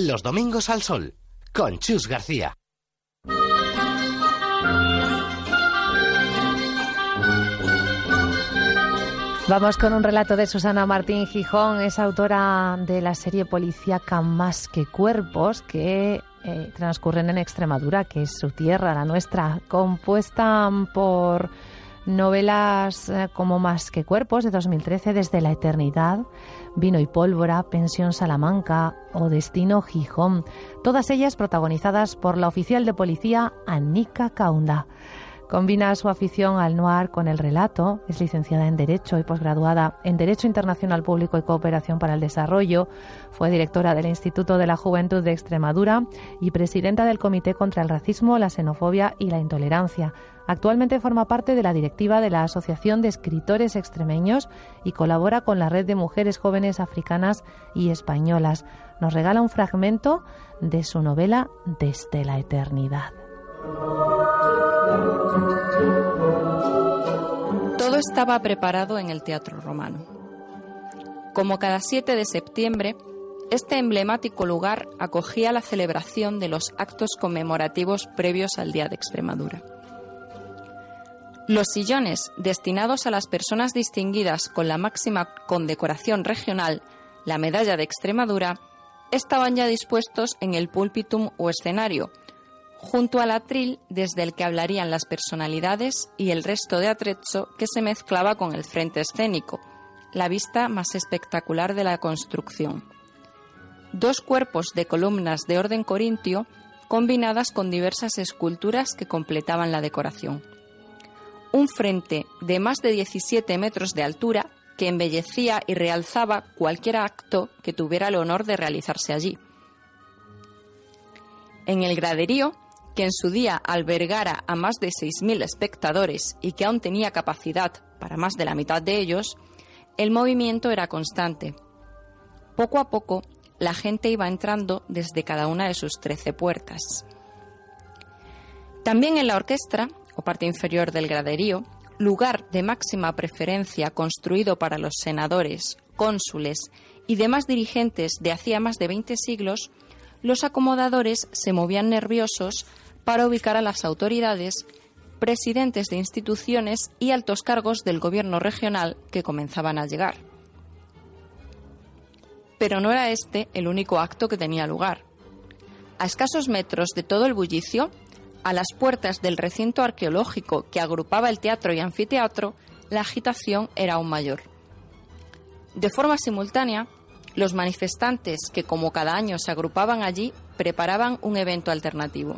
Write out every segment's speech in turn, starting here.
Los domingos al sol, con Chus García. Vamos con un relato de Susana Martín Gijón, es autora de la serie policíaca Más que Cuerpos, que eh, transcurren en Extremadura, que es su tierra, la nuestra, compuesta por novelas eh, como Más que Cuerpos de 2013, Desde la Eternidad, Vino y Pólvora, Pensión Salamanca o Destino Gijón, todas ellas protagonizadas por la oficial de policía Anika Kaunda. Combina su afición al noir con el relato, es licenciada en Derecho y posgraduada en Derecho Internacional Público y Cooperación para el Desarrollo, fue directora del Instituto de la Juventud de Extremadura y presidenta del Comité contra el Racismo, la Xenofobia y la Intolerancia. Actualmente forma parte de la directiva de la Asociación de Escritores Extremeños y colabora con la Red de Mujeres Jóvenes Africanas y Españolas. Nos regala un fragmento de su novela Desde la Eternidad. Todo estaba preparado en el Teatro Romano. Como cada 7 de septiembre, este emblemático lugar acogía la celebración de los actos conmemorativos previos al Día de Extremadura. Los sillones destinados a las personas distinguidas con la máxima condecoración regional, la Medalla de Extremadura, estaban ya dispuestos en el púlpitum o escenario, junto al atril desde el que hablarían las personalidades y el resto de atrezzo que se mezclaba con el frente escénico, la vista más espectacular de la construcción. Dos cuerpos de columnas de orden corintio combinadas con diversas esculturas que completaban la decoración. Un frente de más de 17 metros de altura que embellecía y realzaba cualquier acto que tuviera el honor de realizarse allí. En el graderío que en su día albergara a más de 6.000 espectadores y que aún tenía capacidad para más de la mitad de ellos, el movimiento era constante. Poco a poco, la gente iba entrando desde cada una de sus trece puertas. También en la orquesta, o parte inferior del graderío, lugar de máxima preferencia construido para los senadores, cónsules y demás dirigentes de hacía más de 20 siglos, los acomodadores se movían nerviosos para ubicar a las autoridades, presidentes de instituciones y altos cargos del gobierno regional que comenzaban a llegar. Pero no era este el único acto que tenía lugar. A escasos metros de todo el bullicio, a las puertas del recinto arqueológico que agrupaba el teatro y anfiteatro, la agitación era aún mayor. De forma simultánea, los manifestantes que como cada año se agrupaban allí preparaban un evento alternativo.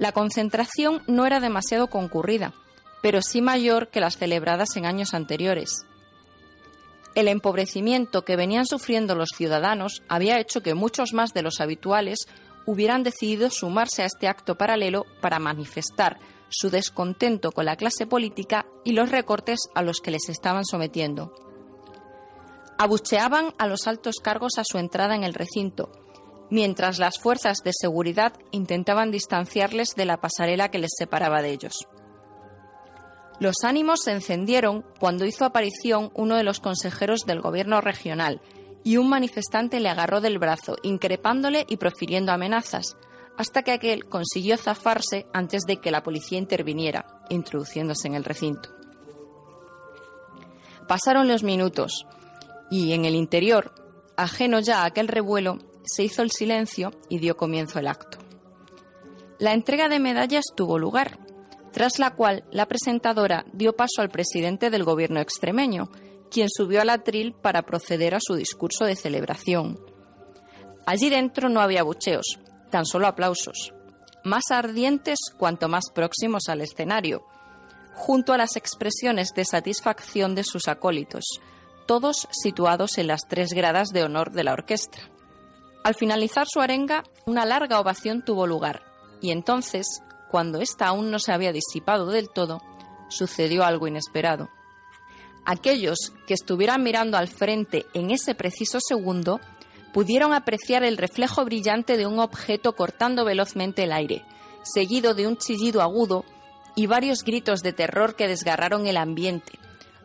La concentración no era demasiado concurrida, pero sí mayor que las celebradas en años anteriores. El empobrecimiento que venían sufriendo los ciudadanos había hecho que muchos más de los habituales hubieran decidido sumarse a este acto paralelo para manifestar su descontento con la clase política y los recortes a los que les estaban sometiendo. Abucheaban a los altos cargos a su entrada en el recinto, mientras las fuerzas de seguridad intentaban distanciarles de la pasarela que les separaba de ellos. Los ánimos se encendieron cuando hizo aparición uno de los consejeros del gobierno regional y un manifestante le agarró del brazo, increpándole y profiriendo amenazas, hasta que aquel consiguió zafarse antes de que la policía interviniera, introduciéndose en el recinto. Pasaron los minutos y en el interior, ajeno ya a aquel revuelo, se hizo el silencio y dio comienzo el acto. La entrega de medallas tuvo lugar, tras la cual la presentadora dio paso al presidente del gobierno extremeño, quien subió al atril para proceder a su discurso de celebración. Allí dentro no había bucheos, tan solo aplausos, más ardientes cuanto más próximos al escenario, junto a las expresiones de satisfacción de sus acólitos, todos situados en las tres gradas de honor de la orquesta. Al finalizar su arenga, una larga ovación tuvo lugar, y entonces, cuando ésta aún no se había disipado del todo, sucedió algo inesperado. Aquellos que estuvieran mirando al frente en ese preciso segundo pudieron apreciar el reflejo brillante de un objeto cortando velozmente el aire, seguido de un chillido agudo y varios gritos de terror que desgarraron el ambiente,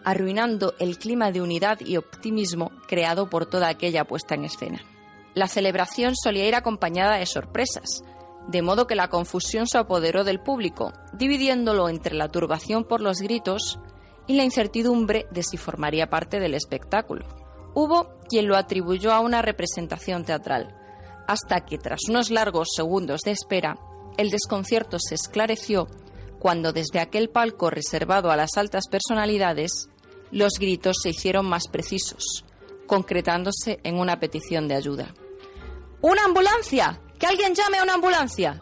arruinando el clima de unidad y optimismo creado por toda aquella puesta en escena. La celebración solía ir acompañada de sorpresas, de modo que la confusión se apoderó del público, dividiéndolo entre la turbación por los gritos y la incertidumbre de si formaría parte del espectáculo. Hubo quien lo atribuyó a una representación teatral, hasta que tras unos largos segundos de espera, el desconcierto se esclareció cuando desde aquel palco reservado a las altas personalidades, los gritos se hicieron más precisos, concretándose en una petición de ayuda. ¡Una ambulancia! ¡Que alguien llame a una ambulancia!